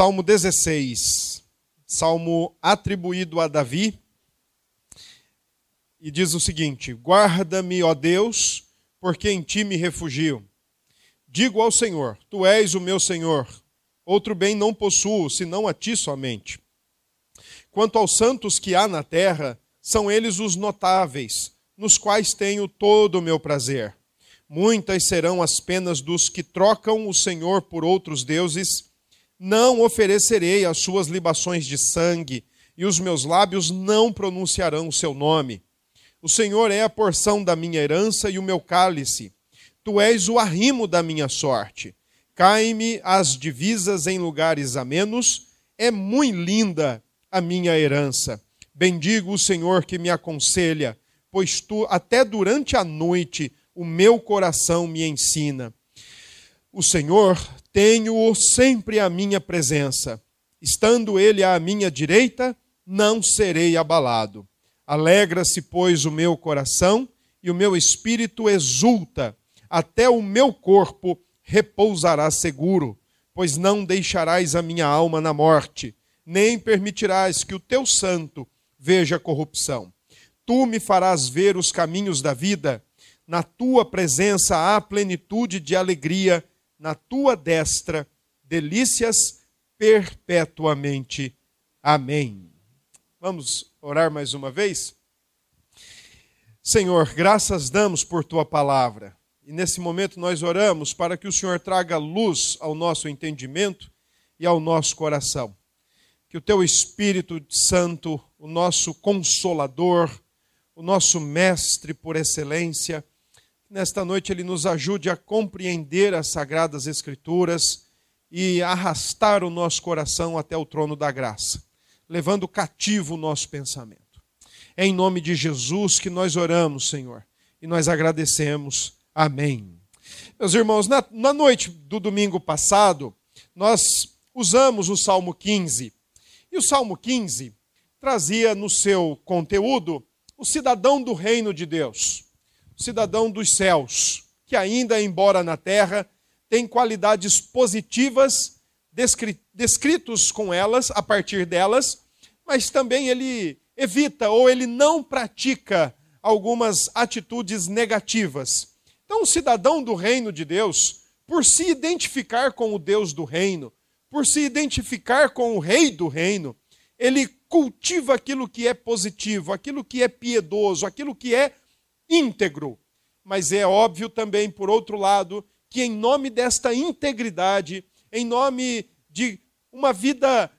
Salmo 16, salmo atribuído a Davi, e diz o seguinte: Guarda-me, ó Deus, porque em ti me refugio. Digo ao Senhor: Tu és o meu Senhor. Outro bem não possuo, senão a ti somente. Quanto aos santos que há na terra, são eles os notáveis, nos quais tenho todo o meu prazer. Muitas serão as penas dos que trocam o Senhor por outros deuses. Não oferecerei as suas libações de sangue, e os meus lábios não pronunciarão o seu nome. O Senhor é a porção da minha herança e o meu cálice. Tu és o arrimo da minha sorte. Cai-me as divisas em lugares amenos. É muito linda a minha herança. Bendigo o Senhor que me aconselha, pois tu até durante a noite o meu coração me ensina. O Senhor tenho sempre à minha presença. Estando ele à minha direita, não serei abalado. Alegra-se, pois, o meu coração e o meu espírito exulta, até o meu corpo repousará seguro, pois não deixarás a minha alma na morte, nem permitirás que o teu santo veja corrupção. Tu me farás ver os caminhos da vida na tua presença há plenitude de alegria, na tua destra, delícias perpetuamente. Amém. Vamos orar mais uma vez? Senhor, graças damos por tua palavra. E nesse momento nós oramos para que o Senhor traga luz ao nosso entendimento e ao nosso coração. Que o teu Espírito Santo, o nosso consolador, o nosso mestre por excelência, nesta noite ele nos ajude a compreender as sagradas Escrituras e arrastar o nosso coração até o trono da graça, levando cativo o nosso pensamento. É em nome de Jesus que nós oramos, Senhor, e nós agradecemos. Amém. Meus irmãos, na, na noite do domingo passado, nós usamos o Salmo 15. E o Salmo 15 trazia no seu conteúdo o cidadão do reino de Deus cidadão dos céus, que ainda, embora na terra, tem qualidades positivas descritos com elas, a partir delas, mas também ele evita ou ele não pratica algumas atitudes negativas. Então, o cidadão do reino de Deus, por se identificar com o Deus do reino, por se identificar com o rei do reino, ele cultiva aquilo que é positivo, aquilo que é piedoso, aquilo que é íntegro. Mas é óbvio também, por outro lado, que em nome desta integridade, em nome de uma vida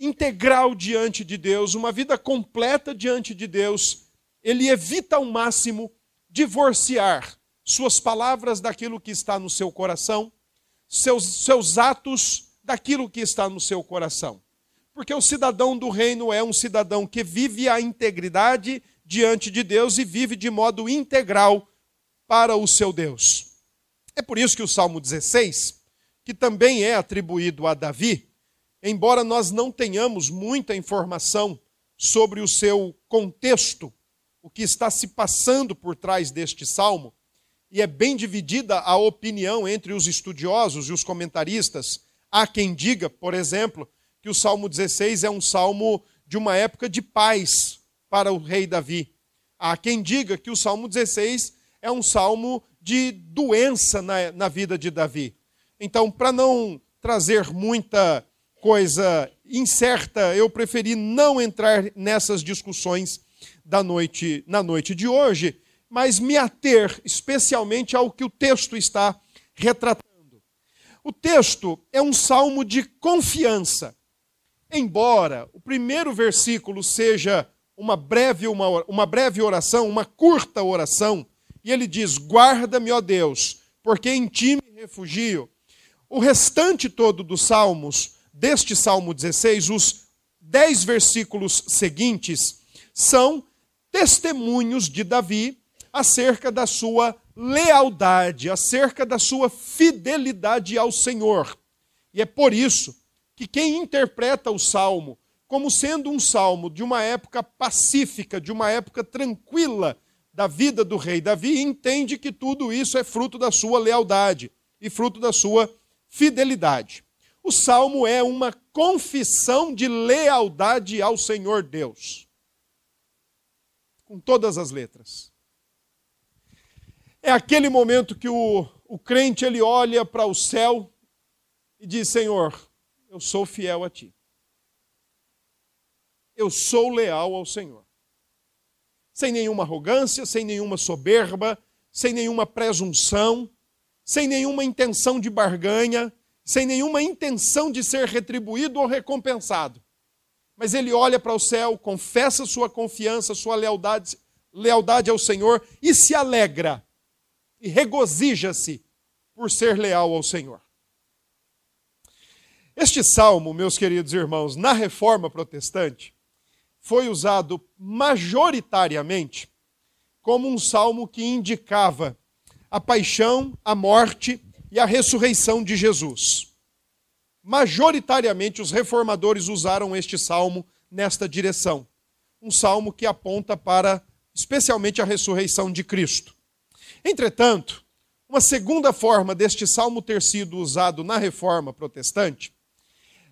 integral diante de Deus, uma vida completa diante de Deus, ele evita ao máximo divorciar suas palavras daquilo que está no seu coração, seus, seus atos daquilo que está no seu coração. Porque o cidadão do reino é um cidadão que vive a integridade diante de Deus e vive de modo integral para o seu Deus. É por isso que o Salmo 16, que também é atribuído a Davi, embora nós não tenhamos muita informação sobre o seu contexto, o que está se passando por trás deste salmo, e é bem dividida a opinião entre os estudiosos e os comentaristas. Há quem diga, por exemplo, que o Salmo 16 é um salmo de uma época de paz para o rei Davi. Há quem diga que o Salmo 16 é um salmo de doença na, na vida de Davi. Então, para não trazer muita coisa incerta, eu preferi não entrar nessas discussões da noite na noite de hoje, mas me ater especialmente ao que o texto está retratando. O texto é um salmo de confiança. Embora o primeiro versículo seja uma breve, uma, uma breve oração, uma curta oração, e ele diz: Guarda-me, ó Deus, porque em ti me refugio. O restante todo dos salmos, deste salmo 16, os dez versículos seguintes, são testemunhos de Davi acerca da sua lealdade, acerca da sua fidelidade ao Senhor. E é por isso que quem interpreta o salmo como sendo um salmo de uma época pacífica, de uma época tranquila da vida do rei Davi, entende que tudo isso é fruto da sua lealdade e fruto da sua fidelidade. O salmo é uma confissão de lealdade ao Senhor Deus. Com todas as letras. É aquele momento que o, o crente ele olha para o céu e diz: Senhor, eu sou fiel a ti. Eu sou leal ao Senhor. Sem nenhuma arrogância, sem nenhuma soberba, sem nenhuma presunção, sem nenhuma intenção de barganha, sem nenhuma intenção de ser retribuído ou recompensado. Mas ele olha para o céu, confessa sua confiança, sua lealdade, lealdade ao Senhor e se alegra e regozija-se por ser leal ao Senhor. Este salmo, meus queridos irmãos, na reforma protestante, foi usado majoritariamente como um salmo que indicava a paixão, a morte e a ressurreição de Jesus. Majoritariamente, os reformadores usaram este salmo nesta direção. Um salmo que aponta para, especialmente, a ressurreição de Cristo. Entretanto, uma segunda forma deste salmo ter sido usado na reforma protestante,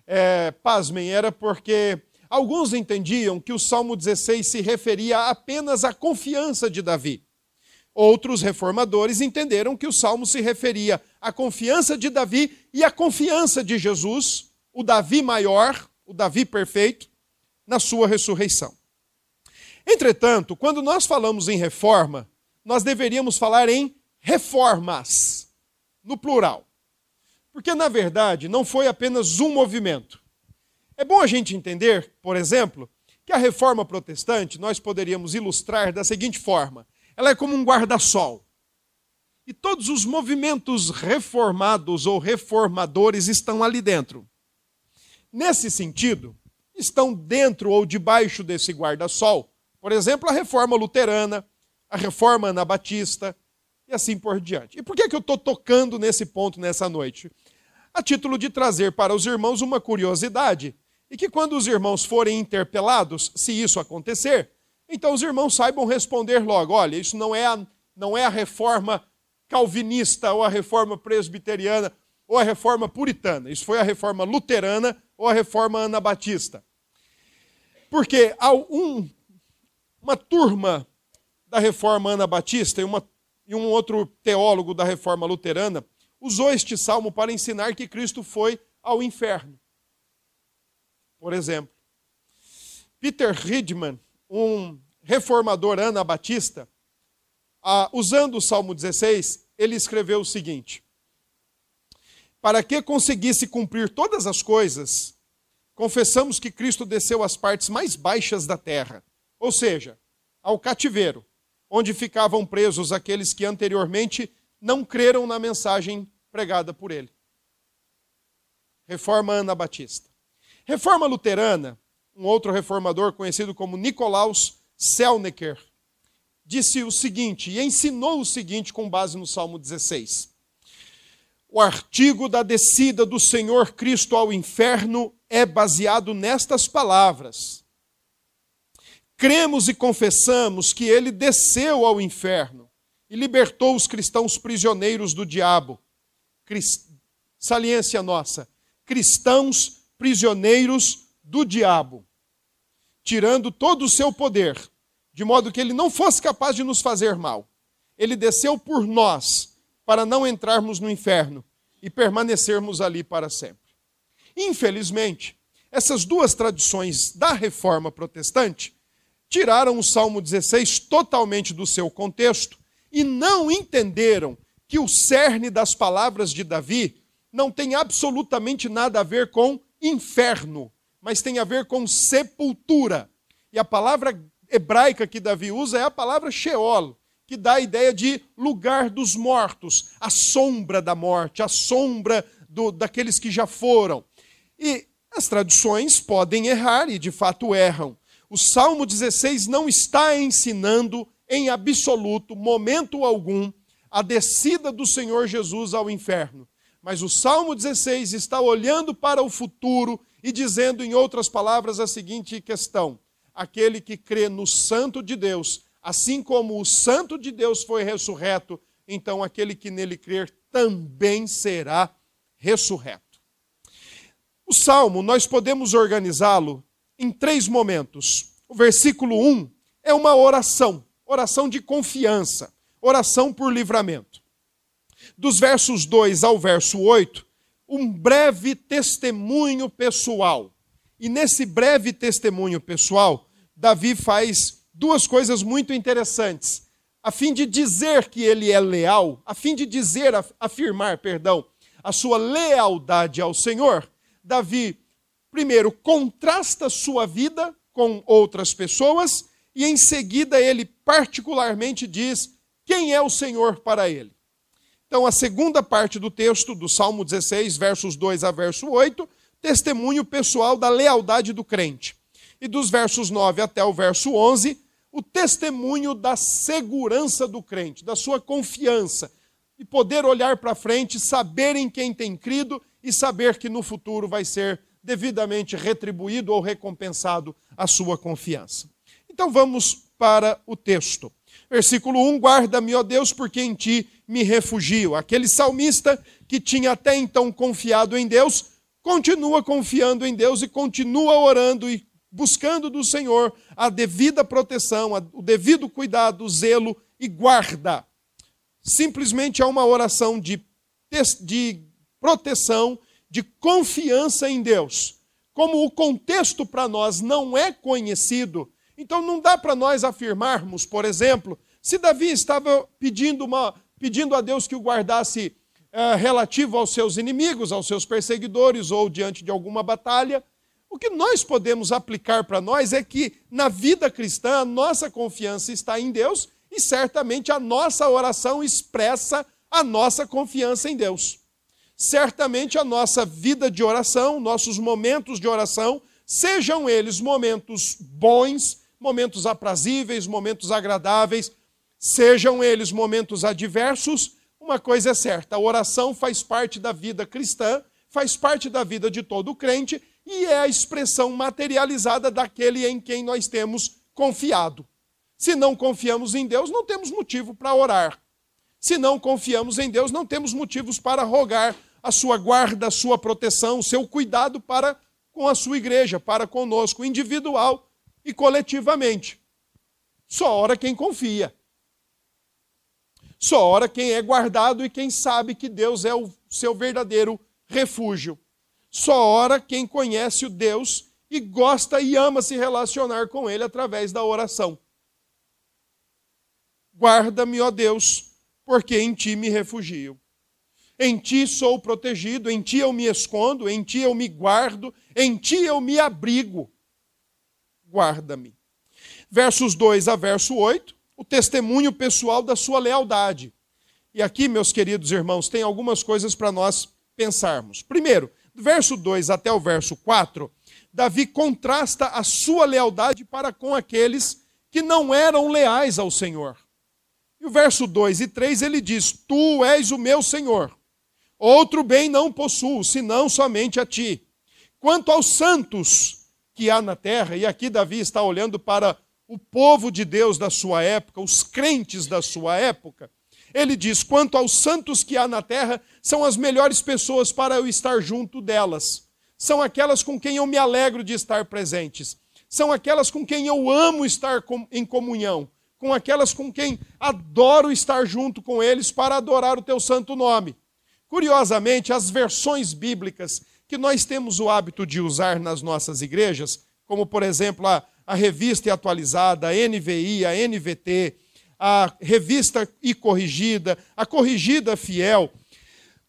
é, pasmem, era porque alguns entendiam que o salmo 16 se referia apenas à confiança de Davi. Outros reformadores entenderam que o salmo se referia à confiança de Davi e à confiança de Jesus, o Davi maior, o Davi perfeito, na sua ressurreição. Entretanto, quando nós falamos em reforma, nós deveríamos falar em reformas, no plural. Porque, na verdade, não foi apenas um movimento. É bom a gente entender, por exemplo, que a reforma protestante nós poderíamos ilustrar da seguinte forma: ela é como um guarda-sol. E todos os movimentos reformados ou reformadores estão ali dentro. Nesse sentido, estão dentro ou debaixo desse guarda-sol, por exemplo, a reforma luterana, a reforma anabatista e assim por diante. E por que, que eu estou tocando nesse ponto nessa noite? A título de trazer para os irmãos uma curiosidade, e que quando os irmãos forem interpelados, se isso acontecer, então os irmãos saibam responder logo: olha, isso não é a, não é a reforma calvinista ou a reforma presbiteriana ou a reforma puritana, isso foi a reforma luterana ou a reforma anabatista. Porque há um, uma turma da reforma anabatista e, uma, e um outro teólogo da reforma luterana usou este salmo para ensinar que Cristo foi ao inferno. Por exemplo, Peter Ridman, um reformador anabatista, ah, usando o Salmo 16, ele escreveu o seguinte: Para que conseguisse cumprir todas as coisas, confessamos que Cristo desceu às partes mais baixas da terra, ou seja, ao cativeiro, onde ficavam presos aqueles que anteriormente não creram na mensagem pregada por ele. Reforma Ana Batista. Reforma luterana, um outro reformador conhecido como Nicolaus Selnecker, disse o seguinte, e ensinou o seguinte com base no Salmo 16. O artigo da descida do Senhor Cristo ao inferno é baseado nestas palavras: cremos e confessamos que ele desceu ao inferno e libertou os cristãos prisioneiros do diabo. Crist... Saliência nossa: cristãos prisioneiros do diabo, tirando todo o seu poder, de modo que ele não fosse capaz de nos fazer mal. Ele desceu por nós, para não entrarmos no inferno e permanecermos ali para sempre. Infelizmente, essas duas tradições da reforma protestante tiraram o Salmo 16 totalmente do seu contexto e não entenderam que o cerne das palavras de Davi não tem absolutamente nada a ver com inferno, mas tem a ver com sepultura. E a palavra hebraica que Davi usa é a palavra Sheol, que dá a ideia de lugar dos mortos, a sombra da morte, a sombra do, daqueles que já foram. E as traduções podem errar, e de fato erram, o Salmo 16 não está ensinando em absoluto, momento algum, a descida do Senhor Jesus ao inferno. Mas o Salmo 16 está olhando para o futuro e dizendo, em outras palavras, a seguinte questão: aquele que crê no Santo de Deus, assim como o Santo de Deus foi ressurreto, então aquele que nele crer também será ressurreto. O salmo, nós podemos organizá-lo em três momentos. O versículo 1 é uma oração, oração de confiança, oração por livramento. Dos versos 2 ao verso 8, um breve testemunho pessoal. E nesse breve testemunho pessoal, Davi faz duas coisas muito interessantes. A fim de dizer que ele é leal, a fim de dizer, afirmar, perdão, a sua lealdade ao Senhor, Davi, primeiro, contrasta sua vida com outras pessoas e em seguida ele particularmente diz quem é o Senhor para ele. Então, a segunda parte do texto do Salmo 16, versos 2 a verso 8, testemunho pessoal da lealdade do crente. E dos versos 9 até o verso 11, o testemunho da segurança do crente, da sua confiança, e poder olhar para frente, saber em quem tem crido e saber que no futuro vai ser devidamente retribuído ou recompensado a sua confiança. Então vamos para o texto. Versículo 1: Guarda-me, ó Deus, porque em ti me refugio. Aquele salmista que tinha até então confiado em Deus, continua confiando em Deus e continua orando e buscando do Senhor a devida proteção, o devido cuidado, zelo e guarda. Simplesmente é uma oração de, de proteção, de confiança em Deus. Como o contexto para nós não é conhecido, então não dá para nós afirmarmos, por exemplo, se Davi estava pedindo, uma, pedindo a Deus que o guardasse uh, relativo aos seus inimigos, aos seus perseguidores ou diante de alguma batalha, o que nós podemos aplicar para nós é que na vida cristã a nossa confiança está em Deus e certamente a nossa oração expressa a nossa confiança em Deus. Certamente a nossa vida de oração, nossos momentos de oração, sejam eles momentos bons, momentos aprazíveis, momentos agradáveis, sejam eles momentos adversos, uma coisa é certa: a oração faz parte da vida cristã, faz parte da vida de todo crente e é a expressão materializada daquele em quem nós temos confiado. Se não confiamos em Deus, não temos motivo para orar. Se não confiamos em Deus, não temos motivos para rogar a sua guarda, a sua proteção, o seu cuidado para com a sua igreja, para conosco, individual e coletivamente. Só ora quem confia. Só ora quem é guardado e quem sabe que Deus é o seu verdadeiro refúgio. Só ora quem conhece o Deus e gosta e ama se relacionar com Ele através da oração. Guarda-me, ó Deus, porque em ti me refugio. Em ti sou protegido, em ti eu me escondo, em ti eu me guardo, em ti eu me abrigo. Guarda-me. Versos 2 a verso 8, o testemunho pessoal da sua lealdade. E aqui, meus queridos irmãos, tem algumas coisas para nós pensarmos. Primeiro, do verso 2 até o verso 4, Davi contrasta a sua lealdade para com aqueles que não eram leais ao Senhor. E o verso 2 e 3 ele diz: Tu és o meu Senhor Outro bem não possuo, senão somente a ti. Quanto aos santos que há na terra, e aqui Davi está olhando para o povo de Deus da sua época, os crentes da sua época, ele diz: quanto aos santos que há na terra, são as melhores pessoas para eu estar junto delas. São aquelas com quem eu me alegro de estar presentes. São aquelas com quem eu amo estar em comunhão. Com aquelas com quem adoro estar junto com eles para adorar o teu santo nome. Curiosamente, as versões bíblicas que nós temos o hábito de usar nas nossas igrejas, como por exemplo a, a revista e atualizada, a NVI, a NVT, a revista e corrigida, a corrigida fiel,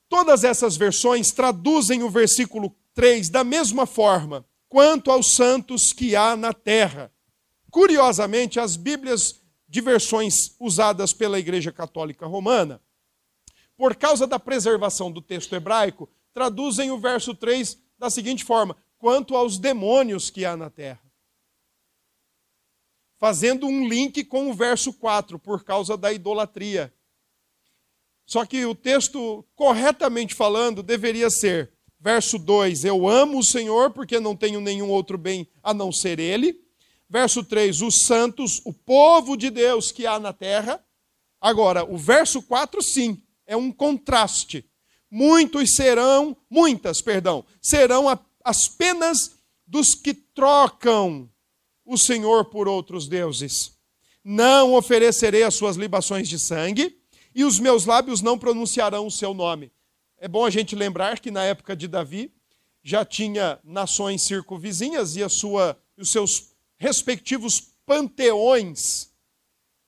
todas essas versões traduzem o versículo 3 da mesma forma, quanto aos santos que há na terra. Curiosamente, as Bíblias de versões usadas pela Igreja Católica Romana por causa da preservação do texto hebraico, traduzem o verso 3 da seguinte forma: quanto aos demônios que há na terra. Fazendo um link com o verso 4, por causa da idolatria. Só que o texto, corretamente falando, deveria ser: verso 2, eu amo o Senhor porque não tenho nenhum outro bem a não ser Ele. Verso 3, os santos, o povo de Deus que há na terra. Agora, o verso 4, sim, é um contraste. Muitos serão, muitas, perdão, serão as penas dos que trocam o Senhor por outros deuses. Não oferecerei as suas libações de sangue, e os meus lábios não pronunciarão o seu nome. É bom a gente lembrar que na época de Davi já tinha nações circunvizinhas e a sua, os seus respectivos panteões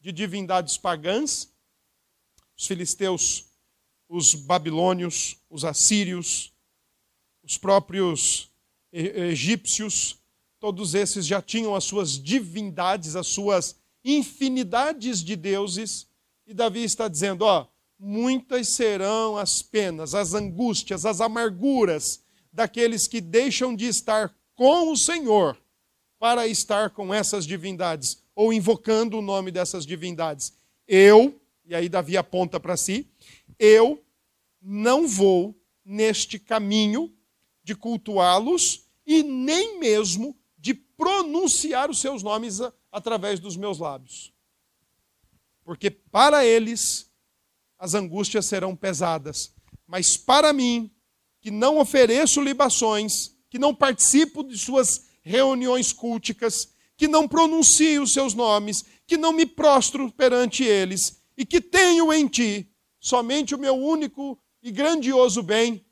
de divindades pagãs, os filisteus, os babilônios, os assírios, os próprios egípcios, todos esses já tinham as suas divindades, as suas infinidades de deuses, e Davi está dizendo: ó, muitas serão as penas, as angústias, as amarguras daqueles que deixam de estar com o Senhor para estar com essas divindades, ou invocando o nome dessas divindades. Eu, e aí Davi aponta para si, eu não vou neste caminho de cultuá-los e nem mesmo pronunciar os seus nomes através dos meus lábios. Porque para eles as angústias serão pesadas, mas para mim, que não ofereço libações, que não participo de suas reuniões culticas, que não pronuncio os seus nomes, que não me prostro perante eles, e que tenho em ti somente o meu único e grandioso bem,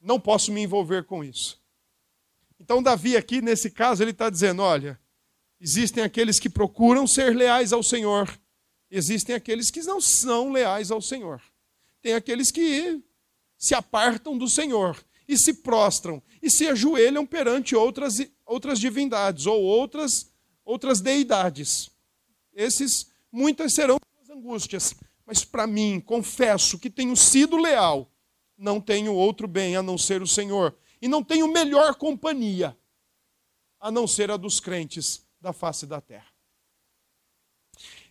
não posso me envolver com isso. Então, Davi, aqui nesse caso, ele está dizendo: olha, existem aqueles que procuram ser leais ao Senhor, existem aqueles que não são leais ao Senhor. Tem aqueles que se apartam do Senhor e se prostram e se ajoelham perante outras, outras divindades ou outras, outras deidades. Esses, muitas serão as angústias, mas para mim, confesso que tenho sido leal, não tenho outro bem a não ser o Senhor e não tenho melhor companhia a não ser a dos crentes da face da terra.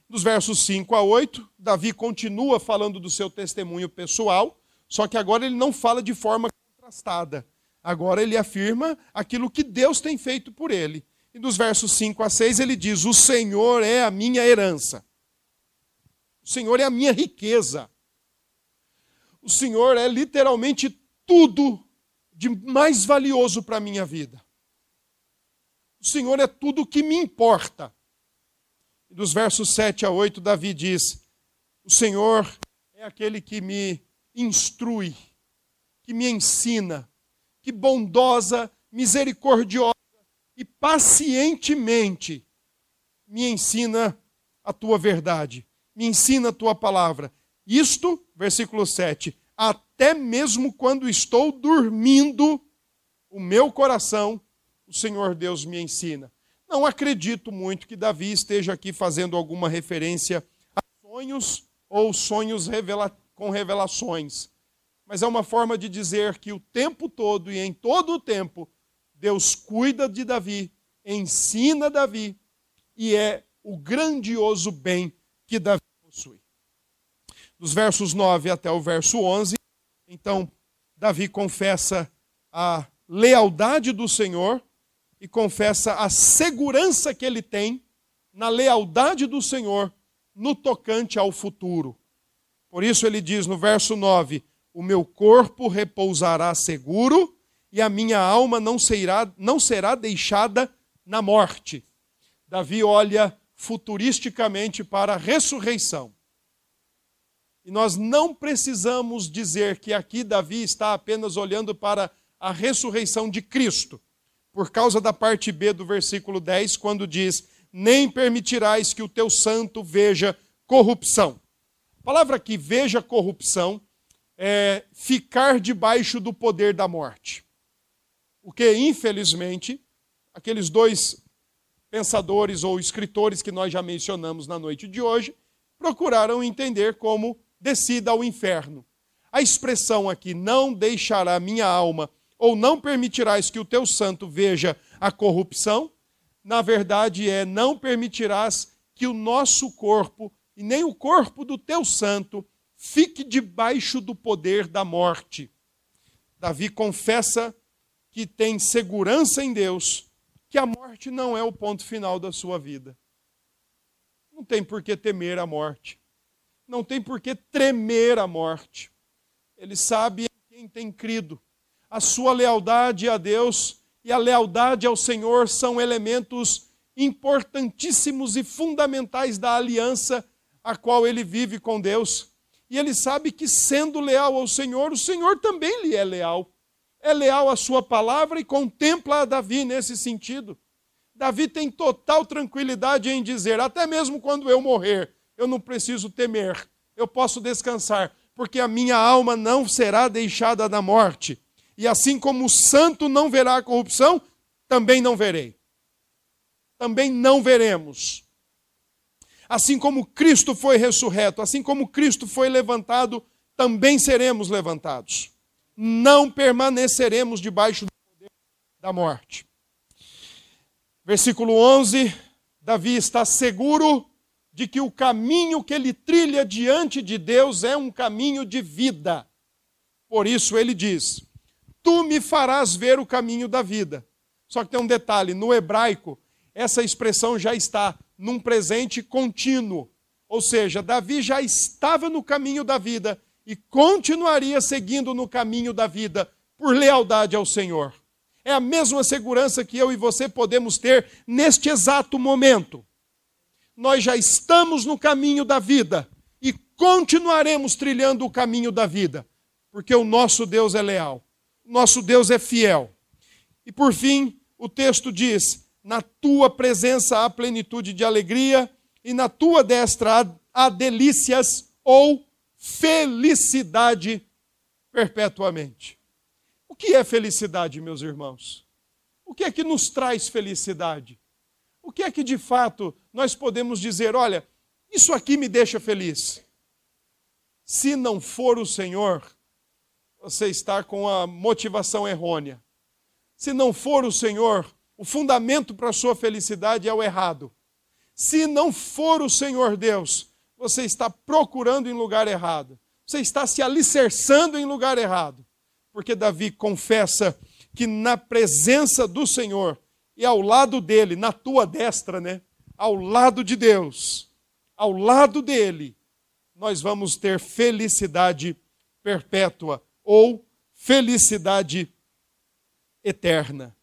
Dos versos 5 a 8, Davi continua falando do seu testemunho pessoal, só que agora ele não fala de forma contrastada. Agora ele afirma aquilo que Deus tem feito por ele. E dos versos 5 a 6 ele diz: O Senhor é a minha herança. O Senhor é a minha riqueza. O Senhor é literalmente tudo de mais valioso para a minha vida. O Senhor é tudo o que me importa. Dos versos 7 a 8, Davi diz: O Senhor é aquele que me instrui, que me ensina, que bondosa, misericordiosa e pacientemente me ensina a tua verdade, me ensina a tua palavra. Isto, versículo 7, até mesmo quando estou dormindo, o meu coração, o Senhor Deus me ensina. Não acredito muito que Davi esteja aqui fazendo alguma referência a sonhos ou sonhos revela com revelações, mas é uma forma de dizer que o tempo todo e em todo o tempo, Deus cuida de Davi, ensina Davi, e é o grandioso bem que Davi dos versos 9 até o verso 11. Então, Davi confessa a lealdade do Senhor e confessa a segurança que ele tem na lealdade do Senhor no tocante ao futuro. Por isso ele diz no verso 9: O meu corpo repousará seguro e a minha alma não será, não será deixada na morte. Davi olha futuristicamente para a ressurreição. E nós não precisamos dizer que aqui Davi está apenas olhando para a ressurreição de Cristo, por causa da parte B do versículo 10, quando diz: Nem permitirás que o teu santo veja corrupção. A palavra que veja corrupção é ficar debaixo do poder da morte. O que, infelizmente, aqueles dois pensadores ou escritores que nós já mencionamos na noite de hoje procuraram entender como descida ao inferno. A expressão aqui, não deixará minha alma, ou não permitirás que o teu santo veja a corrupção, na verdade é não permitirás que o nosso corpo, e nem o corpo do teu santo, fique debaixo do poder da morte. Davi confessa que tem segurança em Deus, que a morte não é o ponto final da sua vida. Não tem por que temer a morte não tem por que tremer a morte. Ele sabe em quem tem crido. a sua lealdade a Deus e a lealdade ao Senhor são elementos importantíssimos e fundamentais da aliança a qual ele vive com Deus. E ele sabe que, sendo leal ao Senhor, o Senhor também lhe é leal. É leal à sua palavra e contempla a Davi nesse sentido. Davi tem total tranquilidade em dizer: até mesmo quando eu morrer, eu não preciso temer, eu posso descansar, porque a minha alma não será deixada da morte. E assim como o santo não verá a corrupção, também não verei. Também não veremos. Assim como Cristo foi ressurreto, assim como Cristo foi levantado, também seremos levantados. Não permaneceremos debaixo do poder da morte. Versículo 11: Davi está seguro de que o caminho que ele trilha diante de Deus é um caminho de vida. Por isso ele diz: Tu me farás ver o caminho da vida. Só que tem um detalhe: no hebraico, essa expressão já está num presente contínuo. Ou seja, Davi já estava no caminho da vida e continuaria seguindo no caminho da vida por lealdade ao Senhor. É a mesma segurança que eu e você podemos ter neste exato momento. Nós já estamos no caminho da vida e continuaremos trilhando o caminho da vida, porque o nosso Deus é leal, nosso Deus é fiel. E por fim, o texto diz: na tua presença há plenitude de alegria, e na tua destra há, há delícias ou felicidade perpetuamente. O que é felicidade, meus irmãos? O que é que nos traz felicidade? O que é que de fato nós podemos dizer, olha, isso aqui me deixa feliz? Se não for o Senhor, você está com a motivação errônea. Se não for o Senhor, o fundamento para a sua felicidade é o errado. Se não for o Senhor Deus, você está procurando em lugar errado. Você está se alicerçando em lugar errado. Porque Davi confessa que na presença do Senhor e ao lado dele, na tua destra, né? Ao lado de Deus, ao lado dele, nós vamos ter felicidade perpétua ou felicidade eterna.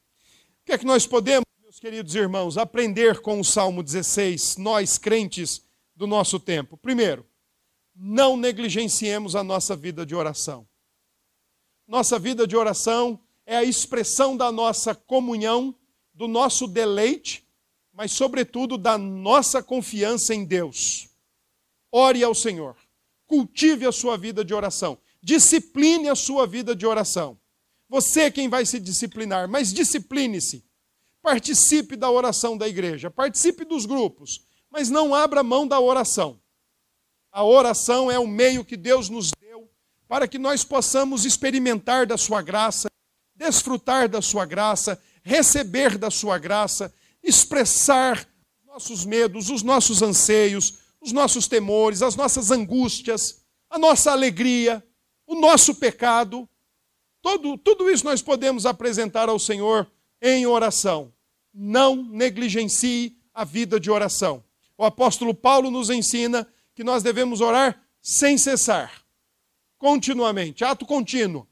O que é que nós podemos, meus queridos irmãos, aprender com o Salmo 16, nós crentes do nosso tempo? Primeiro, não negligenciemos a nossa vida de oração. Nossa vida de oração é a expressão da nossa comunhão, do nosso deleite, mas, sobretudo, da nossa confiança em Deus. Ore ao Senhor, cultive a sua vida de oração, discipline a sua vida de oração. Você é quem vai se disciplinar, mas discipline-se. Participe da oração da igreja, participe dos grupos, mas não abra mão da oração. A oração é o meio que Deus nos deu para que nós possamos experimentar da sua graça, desfrutar da sua graça, receber da sua graça, expressar nossos medos, os nossos anseios, os nossos temores, as nossas angústias, a nossa alegria, o nosso pecado, Todo, tudo isso nós podemos apresentar ao Senhor em oração. Não negligencie a vida de oração. O apóstolo Paulo nos ensina que nós devemos orar sem cessar, continuamente, ato contínuo.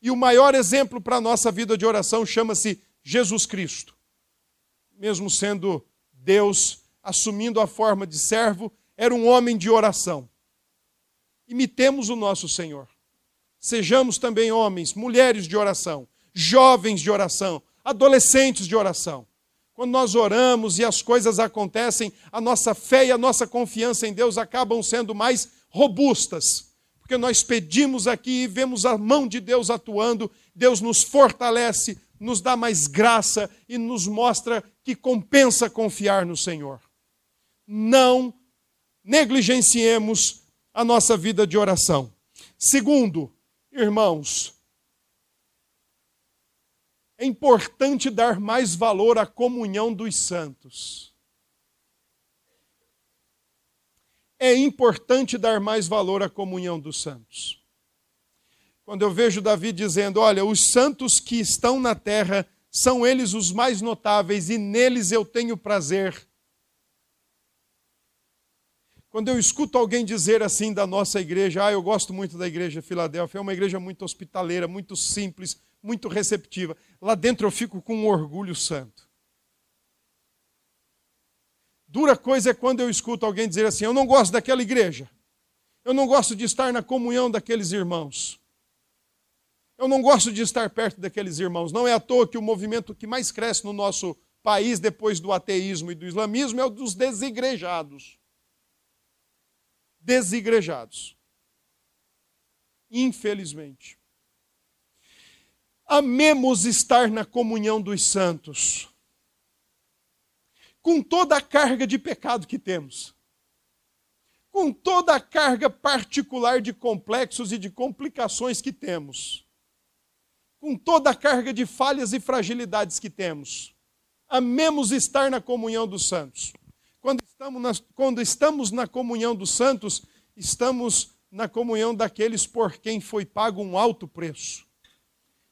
E o maior exemplo para a nossa vida de oração chama-se Jesus Cristo. Mesmo sendo Deus, assumindo a forma de servo, era um homem de oração. Imitemos o nosso Senhor. Sejamos também homens, mulheres de oração, jovens de oração, adolescentes de oração. Quando nós oramos e as coisas acontecem, a nossa fé e a nossa confiança em Deus acabam sendo mais robustas, porque nós pedimos aqui e vemos a mão de Deus atuando, Deus nos fortalece, nos dá mais graça e nos mostra que compensa confiar no Senhor. Não negligenciemos a nossa vida de oração. Segundo, Irmãos, é importante dar mais valor à comunhão dos santos. É importante dar mais valor à comunhão dos santos. Quando eu vejo Davi dizendo: Olha, os santos que estão na terra são eles os mais notáveis e neles eu tenho prazer. Quando eu escuto alguém dizer assim da nossa igreja, ah, eu gosto muito da igreja Filadélfia, é uma igreja muito hospitaleira, muito simples, muito receptiva. Lá dentro eu fico com um orgulho santo. Dura coisa é quando eu escuto alguém dizer assim: Eu não gosto daquela igreja. Eu não gosto de estar na comunhão daqueles irmãos. Eu não gosto de estar perto daqueles irmãos. Não é à toa que o movimento que mais cresce no nosso país depois do ateísmo e do islamismo é o dos desigrejados. Desigrejados. Infelizmente. Amemos estar na comunhão dos santos, com toda a carga de pecado que temos, com toda a carga particular de complexos e de complicações que temos, com toda a carga de falhas e fragilidades que temos amemos estar na comunhão dos santos. Quando estamos, na, quando estamos na comunhão dos santos, estamos na comunhão daqueles por quem foi pago um alto preço.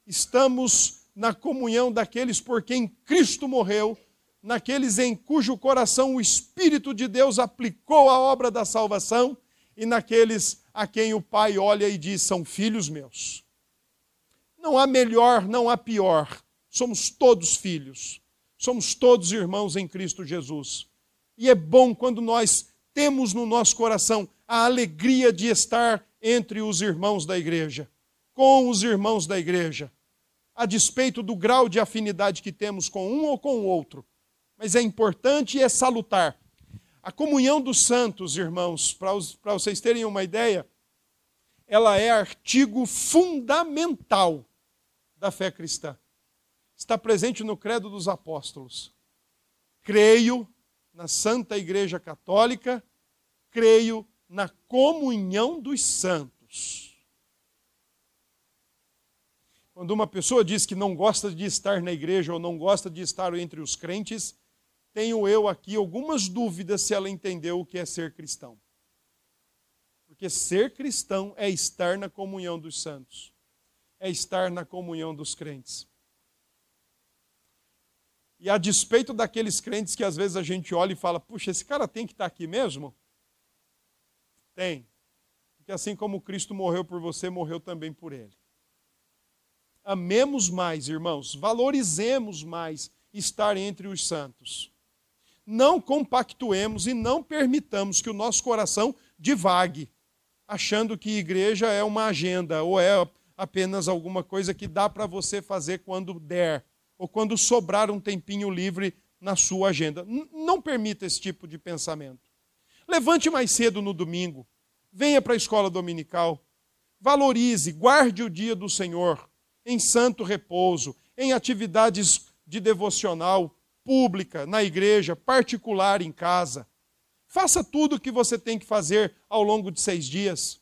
Estamos na comunhão daqueles por quem Cristo morreu, naqueles em cujo coração o Espírito de Deus aplicou a obra da salvação e naqueles a quem o Pai olha e diz: são filhos meus. Não há melhor, não há pior, somos todos filhos. Somos todos irmãos em Cristo Jesus. E é bom quando nós temos no nosso coração a alegria de estar entre os irmãos da igreja, com os irmãos da igreja, a despeito do grau de afinidade que temos com um ou com o outro. Mas é importante e é salutar. A comunhão dos santos, irmãos, para vocês terem uma ideia, ela é artigo fundamental da fé cristã está presente no Credo dos Apóstolos. Creio na Santa Igreja Católica, creio na comunhão dos santos. Quando uma pessoa diz que não gosta de estar na igreja ou não gosta de estar entre os crentes, tenho eu aqui algumas dúvidas se ela entendeu o que é ser cristão. Porque ser cristão é estar na comunhão dos santos, é estar na comunhão dos crentes. E a despeito daqueles crentes que às vezes a gente olha e fala, puxa, esse cara tem que estar aqui mesmo? Tem. Porque assim como Cristo morreu por você, morreu também por ele. Amemos mais, irmãos, valorizemos mais estar entre os santos. Não compactuemos e não permitamos que o nosso coração divague, achando que igreja é uma agenda ou é apenas alguma coisa que dá para você fazer quando der ou quando sobrar um tempinho livre na sua agenda. Não permita esse tipo de pensamento. Levante mais cedo no domingo, venha para a escola dominical, valorize, guarde o dia do Senhor em santo repouso, em atividades de devocional pública, na igreja, particular em casa. Faça tudo o que você tem que fazer ao longo de seis dias.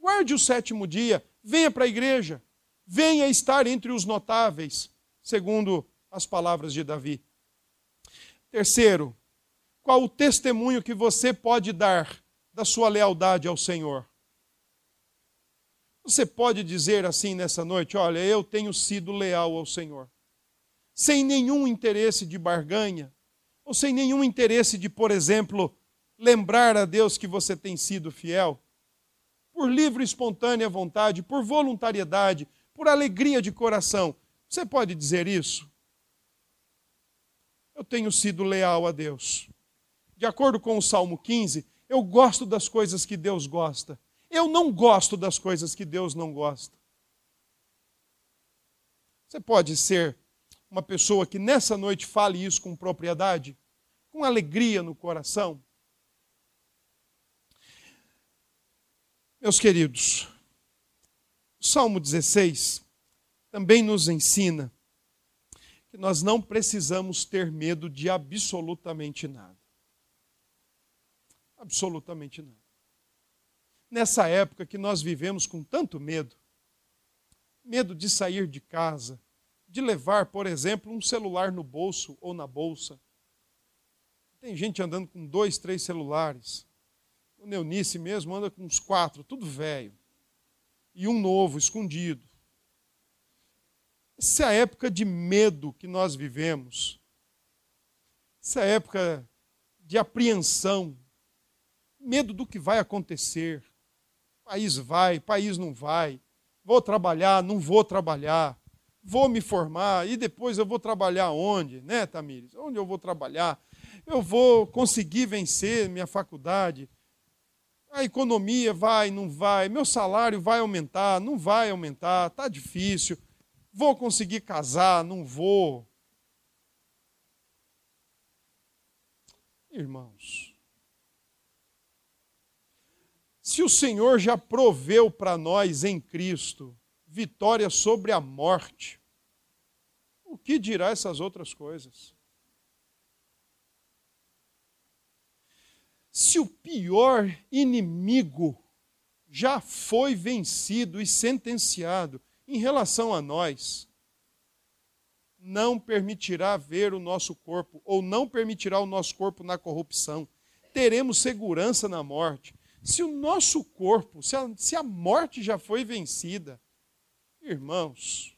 Guarde o sétimo dia, venha para a igreja, venha estar entre os notáveis segundo as palavras de Davi. Terceiro, qual o testemunho que você pode dar da sua lealdade ao Senhor? Você pode dizer assim nessa noite: olha, eu tenho sido leal ao Senhor, sem nenhum interesse de barganha, ou sem nenhum interesse de, por exemplo, lembrar a Deus que você tem sido fiel, por livre e espontânea vontade, por voluntariedade, por alegria de coração. Você pode dizer isso? Eu tenho sido leal a Deus. De acordo com o Salmo 15, eu gosto das coisas que Deus gosta. Eu não gosto das coisas que Deus não gosta. Você pode ser uma pessoa que nessa noite fale isso com propriedade, com alegria no coração? Meus queridos, Salmo 16 também nos ensina que nós não precisamos ter medo de absolutamente nada. Absolutamente nada. Nessa época que nós vivemos com tanto medo, medo de sair de casa, de levar, por exemplo, um celular no bolso ou na bolsa. Tem gente andando com dois, três celulares. O Neunice mesmo anda com uns quatro, tudo velho. E um novo, escondido. Essa é a época de medo que nós vivemos. Essa é a época de apreensão. Medo do que vai acontecer. País vai, país não vai. Vou trabalhar, não vou trabalhar. Vou me formar e depois eu vou trabalhar onde, né, Tamires? Onde eu vou trabalhar? Eu vou conseguir vencer minha faculdade? A economia vai, não vai? Meu salário vai aumentar, não vai aumentar? Tá difícil. Vou conseguir casar, não vou? Irmãos, se o Senhor já proveu para nós em Cristo vitória sobre a morte, o que dirá essas outras coisas? Se o pior inimigo já foi vencido e sentenciado em relação a nós, não permitirá ver o nosso corpo, ou não permitirá o nosso corpo na corrupção. Teremos segurança na morte. Se o nosso corpo, se a, se a morte já foi vencida, irmãos,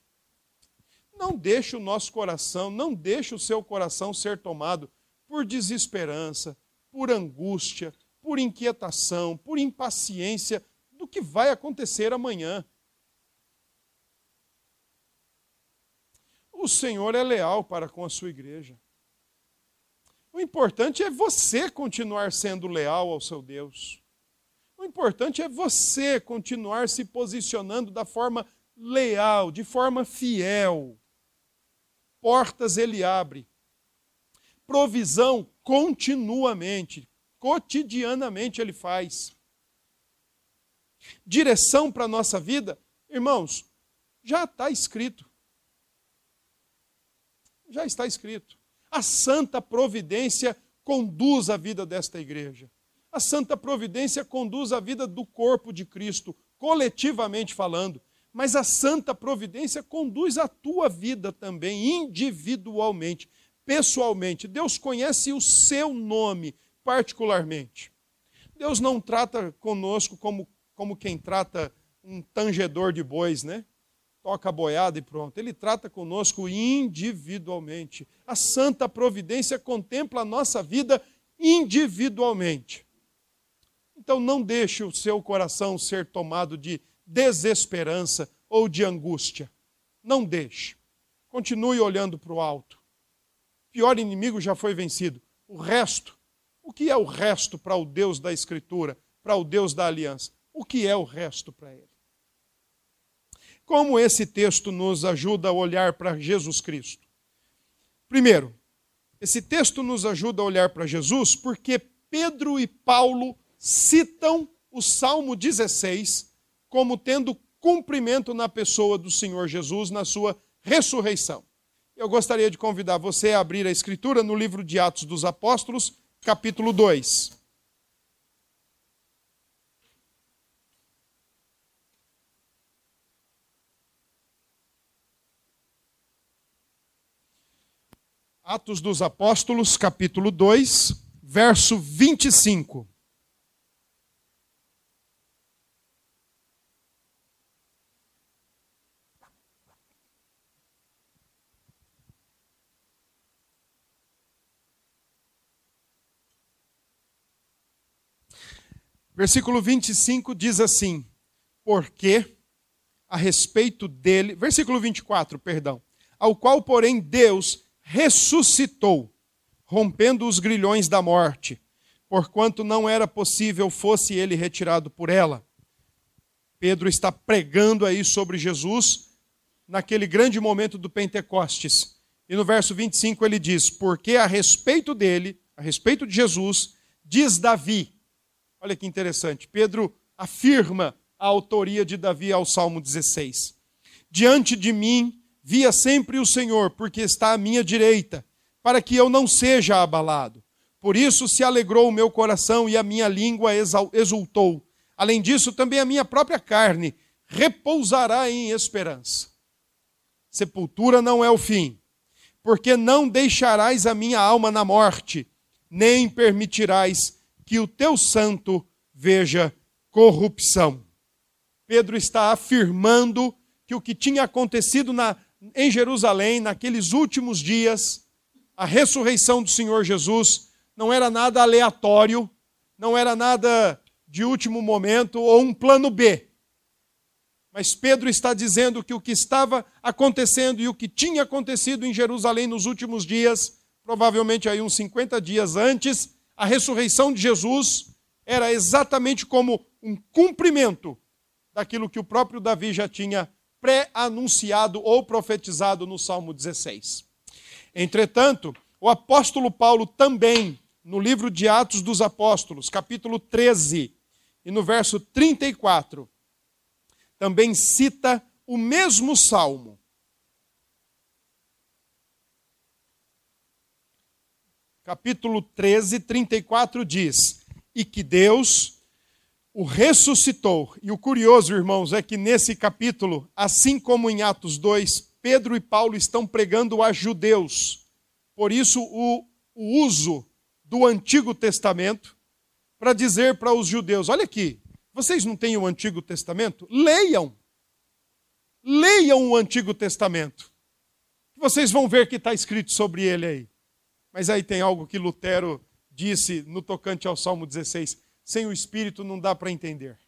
não deixe o nosso coração, não deixe o seu coração ser tomado por desesperança, por angústia, por inquietação, por impaciência do que vai acontecer amanhã. O Senhor é leal para com a sua igreja. O importante é você continuar sendo leal ao seu Deus. O importante é você continuar se posicionando da forma leal, de forma fiel. Portas ele abre. Provisão continuamente, cotidianamente ele faz. Direção para a nossa vida, irmãos, já está escrito. Já está escrito. A santa providência conduz a vida desta igreja. A santa providência conduz a vida do corpo de Cristo, coletivamente falando. Mas a santa providência conduz a tua vida também, individualmente, pessoalmente. Deus conhece o seu nome particularmente. Deus não trata conosco como, como quem trata um tangedor de bois, né? Toca a boiada e pronto. Ele trata conosco individualmente. A santa providência contempla a nossa vida individualmente. Então não deixe o seu coração ser tomado de desesperança ou de angústia. Não deixe. Continue olhando para o alto. O pior inimigo já foi vencido. O resto, o que é o resto para o Deus da Escritura, para o Deus da aliança? O que é o resto para ele? Como esse texto nos ajuda a olhar para Jesus Cristo? Primeiro, esse texto nos ajuda a olhar para Jesus porque Pedro e Paulo citam o Salmo 16 como tendo cumprimento na pessoa do Senhor Jesus na sua ressurreição. Eu gostaria de convidar você a abrir a Escritura no livro de Atos dos Apóstolos, capítulo 2. Atos dos Apóstolos, capítulo 2, verso 25. Versículo 25 diz assim: Porque a respeito dele, versículo 24, perdão, ao qual, porém, Deus ressuscitou, rompendo os grilhões da morte, porquanto não era possível fosse ele retirado por ela. Pedro está pregando aí sobre Jesus naquele grande momento do Pentecostes. E no verso 25 ele diz: Porque a respeito dele, a respeito de Jesus, diz Davi, Olha que interessante. Pedro afirma a autoria de Davi ao Salmo 16. Diante de mim via sempre o Senhor, porque está à minha direita, para que eu não seja abalado. Por isso se alegrou o meu coração e a minha língua exultou. Além disso, também a minha própria carne repousará em esperança. Sepultura não é o fim, porque não deixarás a minha alma na morte, nem permitirás que o teu santo veja corrupção. Pedro está afirmando que o que tinha acontecido na, em Jerusalém naqueles últimos dias, a ressurreição do Senhor Jesus, não era nada aleatório, não era nada de último momento ou um plano B, Mas Pedro está dizendo que o que estava acontecendo e o que tinha acontecido em Jerusalém nos últimos dias, provavelmente aí uns 50 dias antes, a ressurreição de Jesus era exatamente como um cumprimento daquilo que o próprio Davi já tinha pré-anunciado ou profetizado no Salmo 16. Entretanto, o apóstolo Paulo também, no livro de Atos dos Apóstolos, capítulo 13, e no verso 34, também cita o mesmo salmo. Capítulo 13, 34 diz: E que Deus o ressuscitou. E o curioso, irmãos, é que nesse capítulo, assim como em Atos 2, Pedro e Paulo estão pregando a judeus. Por isso, o, o uso do Antigo Testamento para dizer para os judeus: olha aqui, vocês não têm o Antigo Testamento? Leiam. Leiam o Antigo Testamento. Vocês vão ver que está escrito sobre ele aí. Mas aí tem algo que Lutero disse no tocante ao Salmo 16: sem o Espírito não dá para entender.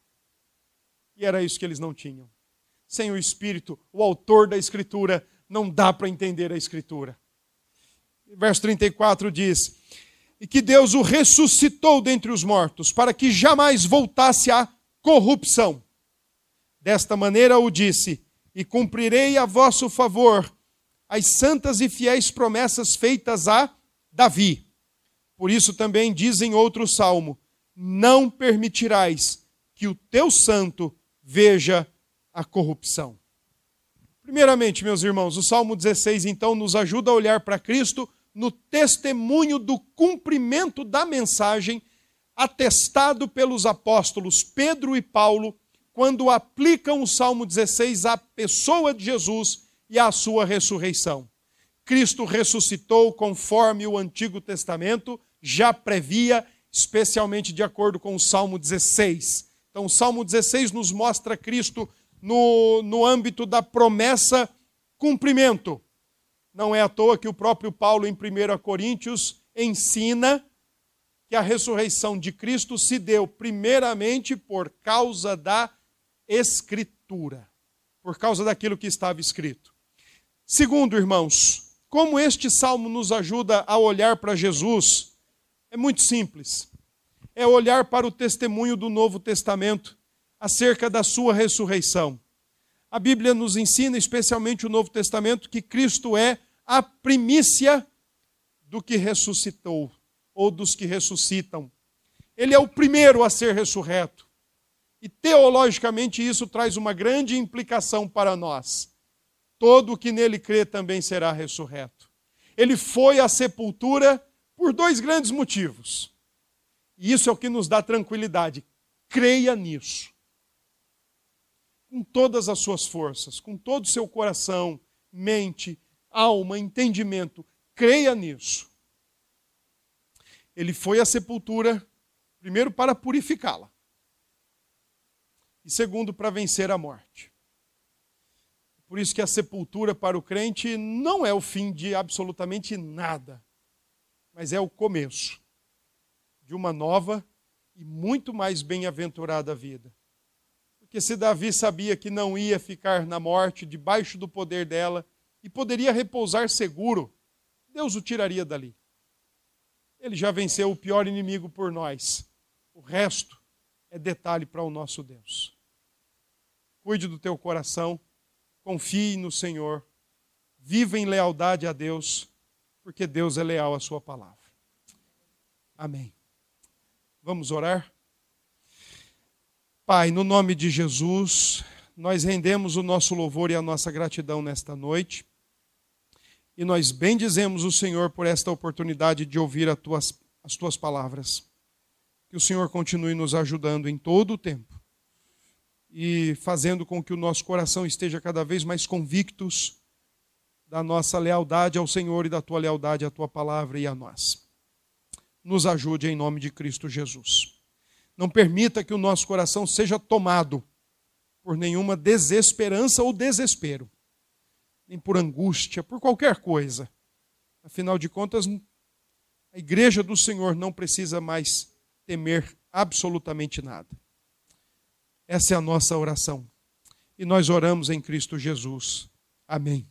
E era isso que eles não tinham. Sem o Espírito, o autor da Escritura, não dá para entender a Escritura. Verso 34 diz: E que Deus o ressuscitou dentre os mortos, para que jamais voltasse a corrupção. Desta maneira o disse: E cumprirei a vosso favor as santas e fiéis promessas feitas a Davi. Por isso também diz em outro salmo: Não permitirás que o teu santo veja a corrupção. Primeiramente, meus irmãos, o Salmo 16 então nos ajuda a olhar para Cristo no testemunho do cumprimento da mensagem atestado pelos apóstolos Pedro e Paulo quando aplicam o Salmo 16 à pessoa de Jesus e à sua ressurreição. Cristo ressuscitou conforme o Antigo Testamento já previa, especialmente de acordo com o Salmo 16. Então, o Salmo 16 nos mostra Cristo no, no âmbito da promessa cumprimento. Não é à toa que o próprio Paulo, em 1 Coríntios, ensina que a ressurreição de Cristo se deu primeiramente por causa da Escritura, por causa daquilo que estava escrito. Segundo, irmãos, como este salmo nos ajuda a olhar para Jesus, é muito simples. É olhar para o testemunho do Novo Testamento acerca da sua ressurreição. A Bíblia nos ensina, especialmente o Novo Testamento, que Cristo é a primícia do que ressuscitou ou dos que ressuscitam. Ele é o primeiro a ser ressurreto. E teologicamente isso traz uma grande implicação para nós. Todo o que nele crê também será ressurreto. Ele foi à sepultura por dois grandes motivos. E isso é o que nos dá tranquilidade. Creia nisso. Com todas as suas forças, com todo o seu coração, mente, alma, entendimento. Creia nisso ele foi à sepultura, primeiro para purificá-la, e segundo para vencer a morte. Por isso que a sepultura para o crente não é o fim de absolutamente nada, mas é o começo de uma nova e muito mais bem-aventurada vida. Porque se Davi sabia que não ia ficar na morte, debaixo do poder dela, e poderia repousar seguro, Deus o tiraria dali. Ele já venceu o pior inimigo por nós. O resto é detalhe para o nosso Deus. Cuide do teu coração, confie no Senhor, viva em lealdade a Deus, porque Deus é leal à Sua palavra. Amém. Vamos orar? Pai, no nome de Jesus, nós rendemos o nosso louvor e a nossa gratidão nesta noite. E nós bendizemos o Senhor por esta oportunidade de ouvir tuas, as tuas palavras. Que o Senhor continue nos ajudando em todo o tempo e fazendo com que o nosso coração esteja cada vez mais convictos da nossa lealdade ao Senhor e da tua lealdade à tua palavra e a nós. Nos ajude em nome de Cristo Jesus. Não permita que o nosso coração seja tomado por nenhuma desesperança ou desespero nem por angústia, por qualquer coisa. Afinal de contas, a igreja do Senhor não precisa mais temer absolutamente nada. Essa é a nossa oração. E nós oramos em Cristo Jesus. Amém.